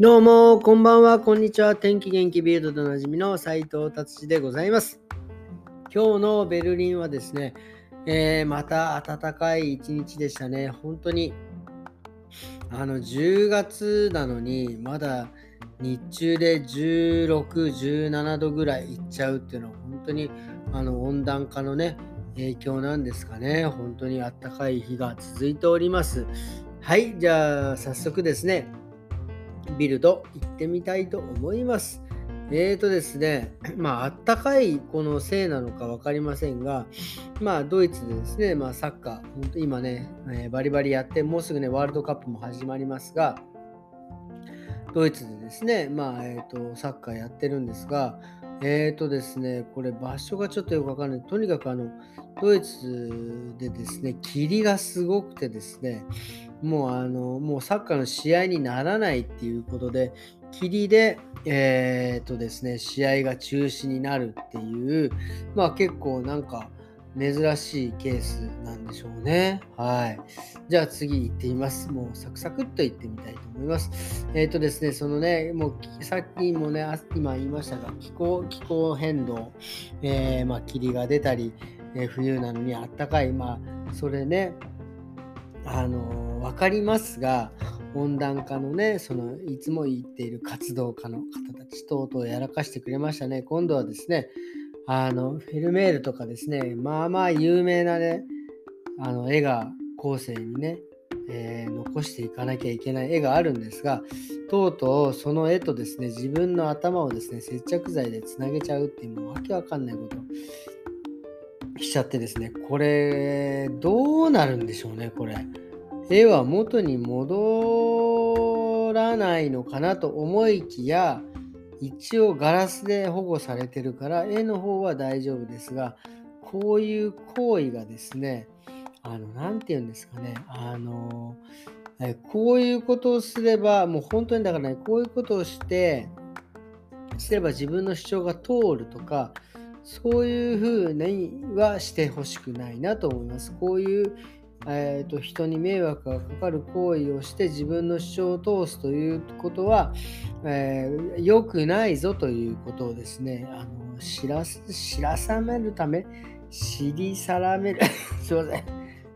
どうも、こんばんは、こんにちは。天気元気ビルドでおなじみの斉藤達志でございます。今日のベルリンはですね、えー、また暖かい一日でしたね。本当に、あの、10月なのに、まだ日中で16、17度ぐらいいっちゃうっていうのは、本当にあの温暖化のね、影響なんですかね。本当に暖かい日が続いております。はい、じゃあ早速ですね、ビルド行ってみたいと思います。えーとですね、まあ、あったかいこのせいなのか分かりませんが、まあ、ドイツでですね、まあ、サッカー、本当今ね、えー、バリバリやって、もうすぐね、ワールドカップも始まりますが、ドイツでですね、まあ、えーと、サッカーやってるんですが、えーとですね、これ場所がちょっとよくわかんない。とにかくあの、ドイツでですね、霧がすごくてですね、もうあの、もうサッカーの試合にならないっていうことで、霧で、えっ、ー、とですね、試合が中止になるっていう、まあ結構なんか珍しいケースなんでしょうね。はい。じゃあ次行ってみます。もうサクサクっと行ってみたいと思います。えっ、ー、とですね、そのね、もうさっきもね、今言いましたが、気候気候変動、えー、まあ霧が出たり、え冬なのにあったかい、まあそれね、あの分かりますが温暖化のねそのいつも言っている活動家の方たち等々やらかしてくれましたね今度はですねあのフェルメールとかですねまあまあ有名なねあの絵が後世にね、えー、残していかなきゃいけない絵があるんですがとうとうその絵とですね自分の頭をですね接着剤でつなげちゃうっていうもうわけわかんないことしちゃってですね、これ、どうなるんでしょうね、これ。絵は元に戻らないのかなと思いきや、一応ガラスで保護されてるから、絵の方は大丈夫ですが、こういう行為がですね、あの、なんて言うんですかね、あのえ、こういうことをすれば、もう本当にだからね、こういうことをして、すれば自分の主張が通るとか、そういうふうにはしてほしくないなと思います。こういう、えーと、人に迷惑がかかる行為をして自分の主張を通すということは、えー、くないぞということをですね、あの知ら知らさめるため、知りさらめる すいません、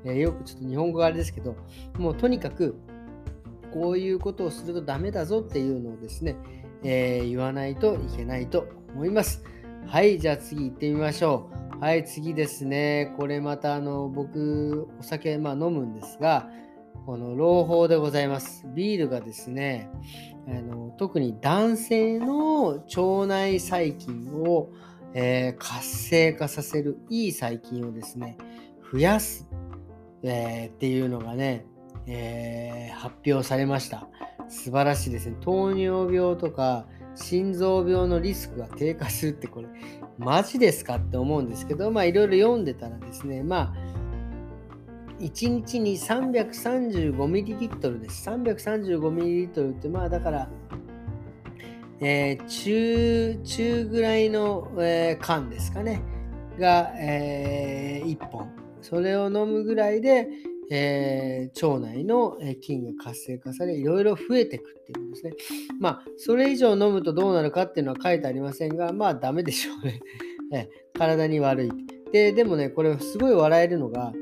えー、よくちょっと日本語があれですけど、もうとにかくこういうことをするとダメだぞっていうのをですね、えー、言わないといけないと思います。はい、じゃあ次行ってみましょう。はい、次ですね。これまたあの僕、お酒、まあ、飲むんですが、この朗報でございます。ビールがですね、あの特に男性の腸内細菌を、えー、活性化させるいい細菌をですね、増やす、えー、っていうのがね、えー、発表されました。素晴らしいですね。糖尿病とか、心臓病のリスクが低下するってこれマジですかって思うんですけどまあいろいろ読んでたらですねまあ1日に 335ml です。335ml ってまあだから、えー、中、中ぐらいの、えー、缶ですかね。が、えー、1本。それを飲むぐらいで、えー、腸内の菌が活性化され、いろいろ増えていくっていうことですね。まあ、それ以上飲むとどうなるかっていうのは書いてありませんが、まあ、ダメでしょうね。え体に悪い。で、でもね、これすごい笑えるのが、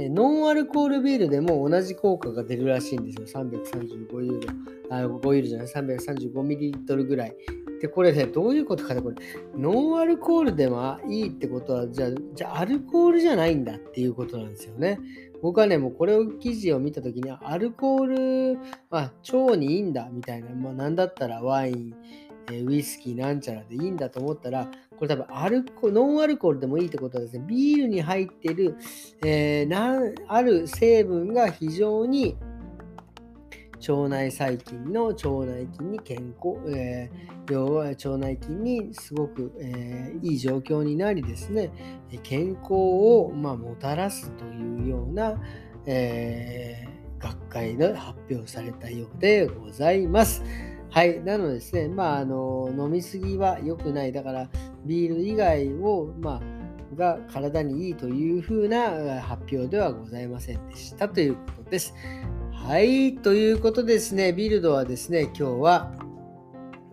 ノンアルコールビールでも同じ効果が出るらしいんですよ。335ユーロ。あ、5ユーロじゃない、335ミリリットルぐらい。で、これね、どういうことかね、これ、ノンアルコールでもいいってことは、じゃあ、じゃあアルコールじゃないんだっていうことなんですよね。僕はね、もうこれを記事を見たときに、アルコール、まあ、腸にいいんだみたいな、まあ、なんだったらワイン、えウイスキーなんちゃらでいいんだと思ったら、これ多分アルコノンアルコールでもいいってことはですね、ビールに入ってる、えー、なある成分が非常に腸内細菌の腸内菌に健康、えー、要は腸内菌にすごく、えー、いい状況になりですね、健康を、まあ、もたらすというような、えー、学会で発表されたようでございます。はい。なのでですね、まあ、あの、飲みすぎは良くない。だから、ビール以外を、まあ、が体にいいというふうな発表ではございませんでしたということです。はい、ということですね、ビルドはですね、今日は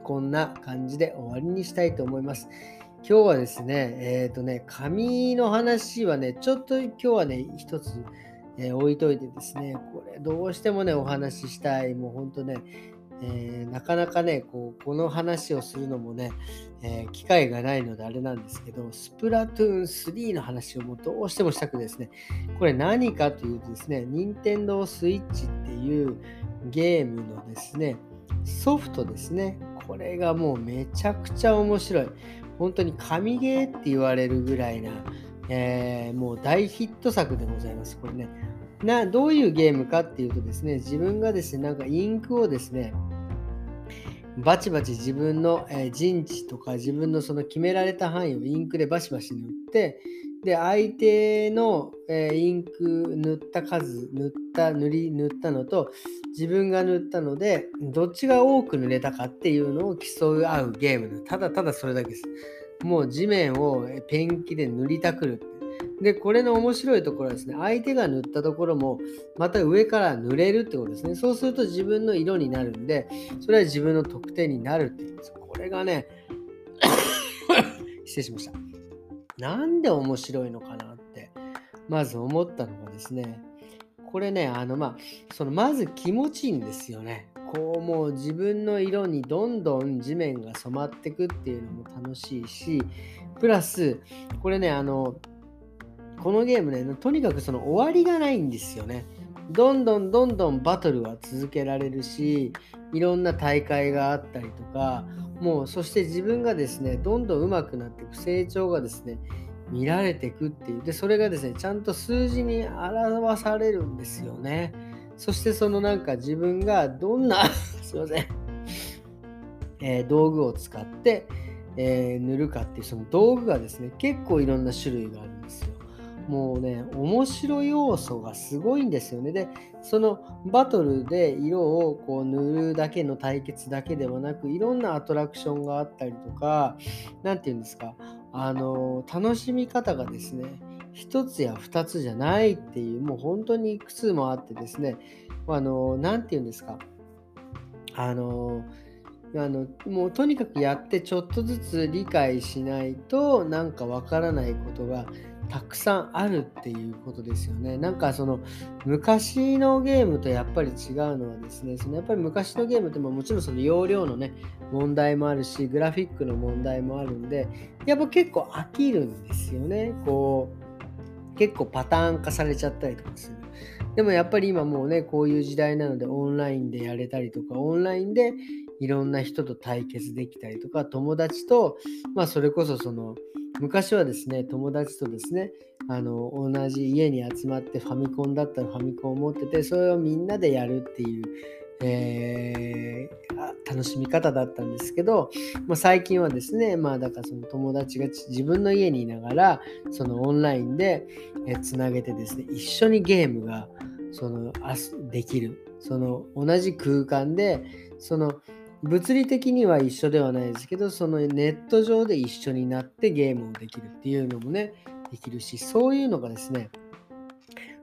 こんな感じで終わりにしたいと思います。今日はですね、えっ、ー、とね、紙の話はね、ちょっと今日はね、一つ、えー、置いといてですね、これどうしてもね、お話ししたい、もう本当ね、えー、なかなかねこうこの話をするのもね、えー、機会がないのであれなんですけどスプラトゥーン3の話をもうどうしてもしたくですねこれ何かというとですね任天堂 switch っていうゲームのですねソフトですね。これがもうめちゃくちゃ面白い。本当に神ゲーって言われるぐらいな、えー、もう大ヒット作でございますこれね。などういうゲームかっていうとですね自分がですねなんかインクをですねバチバチ自分の、え陣地とか自分のその決められた範囲をインクでバシバシ塗ってで相手の、えインク塗った数塗った塗り塗ったのと自分が塗ったのでどっちが多く塗れたかっていうのを競い合うゲームただただそれだけです。もう地面をペンキで塗りたくるで、これの面白いところはですね、相手が塗ったところも、また上から塗れるってことですね。そうすると自分の色になるんで、それは自分の得点になるっていうんです。これがね、失礼しました。なんで面白いのかなって、まず思ったのがですね、これね、あの、まあ、その、まず気持ちいいんですよね。こうもう自分の色にどんどん地面が染まってくっていうのも楽しいし、プラス、これね、あの、このゲームね、とにかくその終わりがないんですよね。どんどんどんどんバトルは続けられるし、いろんな大会があったりとか、もうそして自分がですね、どんどん上手くなっていく成長がですね、見られていくっていう。で、それがですね、ちゃんと数字に表されるんですよね。そしてそのなんか自分がどんな すいません、えー、道具を使って、えー、塗るかっていうその道具がですね、結構いろんな種類があるんですよ。もうね、面白い要素がすごいんですよね。で、そのバトルで色をこう塗るだけの対決だけではなく、いろんなアトラクションがあったりとか、何て言うんですか、あの、楽しみ方がですね、1つや2つじゃないっていう、もう本当にいくつもあってですね、あの、何て言うんですか、あの、あのもうとにかくやってちょっとずつ理解しないとなんかわからないことがたくさんあるっていうことですよね。なんかその昔のゲームとやっぱり違うのはですね、そのやっぱり昔のゲームってもちろんその容量のね、問題もあるし、グラフィックの問題もあるんで、やっぱ結構飽きるんですよね。こう、結構パターン化されちゃったりとかする。でもやっぱり今もうね、こういう時代なのでオンラインでやれたりとか、オンラインでいろんな人と対決できたりとか、友達と、まあそれこそその、昔はですね、友達とですね、あの同じ家に集まってファミコンだったらファミコンを持ってて、それをみんなでやるっていう、えー、楽しみ方だったんですけど、まあ、最近はですね、まあだからその友達が自分の家にいながら、そのオンラインでつなげてですね、一緒にゲームがそのできる。その同じ空間で、その物理的には一緒ではないですけど、そのネット上で一緒になってゲームをできるっていうのもね、できるし、そういうのがですね、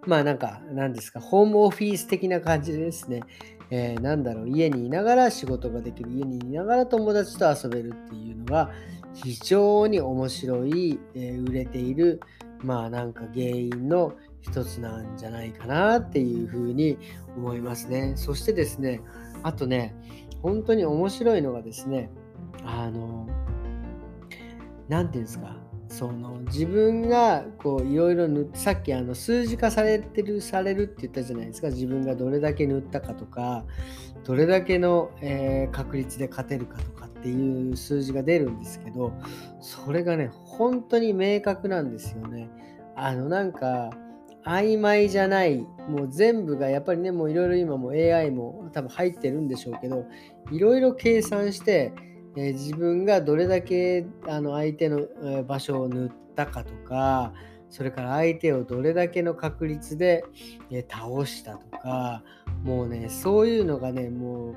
まあなんか、何ですか、ホームオフィス的な感じでですね、えー、なんだろう、家にいながら仕事ができる、家にいながら友達と遊べるっていうのが、非常に面白い、えー、売れている、まあなんか原因の一つなんじゃないかなっていうふうに思いますね。そしてですね、あとね、本当に面白いのがですね、あの、何て言うんですか、その自分がこういろいろ塗ってさっきあの数字化されてるされるって言ったじゃないですか自分がどれだけ塗ったかとかどれだけの、えー、確率で勝てるかとかっていう数字が出るんですけどそれがね本当に明確なんですよね。あのなんか曖昧じゃない、もう全部がやっぱりね、もういろいろ今も AI も多分入ってるんでしょうけど、いろいろ計算して、えー、自分がどれだけあの相手の場所を塗ったかとか、それから相手をどれだけの確率で、えー、倒したとか、もうね、そういうのがね、もう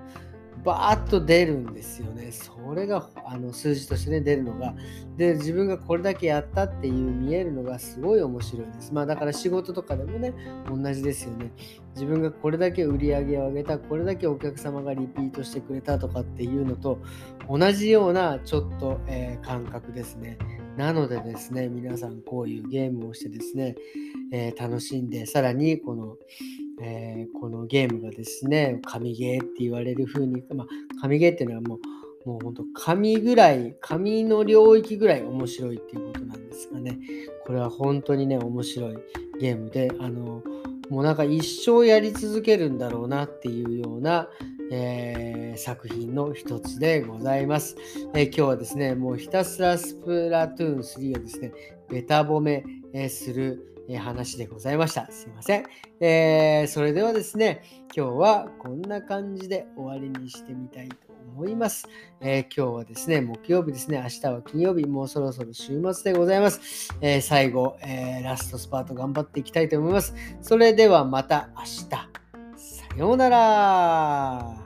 バーッと出るんですよね。それがあの数字としてね出るのが。で、自分がこれだけやったっていう見えるのがすごい面白いです。まあだから仕事とかでもね、同じですよね。自分がこれだけ売り上げを上げた、これだけお客様がリピートしてくれたとかっていうのと同じようなちょっと、えー、感覚ですね。なのでですね、皆さんこういうゲームをしてですね、えー、楽しんで、さらにこのえー、このゲームがですね、神ゲーって言われる風に、まあ、神ゲーっていうのはもう、もう本当、神ぐらい、神の領域ぐらい面白いっていうことなんですがね、これは本当にね、面白いゲームで、あの、もうなんか一生やり続けるんだろうなっていうような、えー、作品の一つでございます、えー、今日はですね、もうひたすらスプラトゥーン3をですね、ベタ褒め、え、する、え話でございました。すいません。えー、それではですね、今日はこんな感じで終わりにしてみたいと思います。えー、今日はですね、木曜日ですね、明日は金曜日、もうそろそろ週末でございます。えー、最後、えラストスパート頑張っていきたいと思います。それではまた明日。さようなら。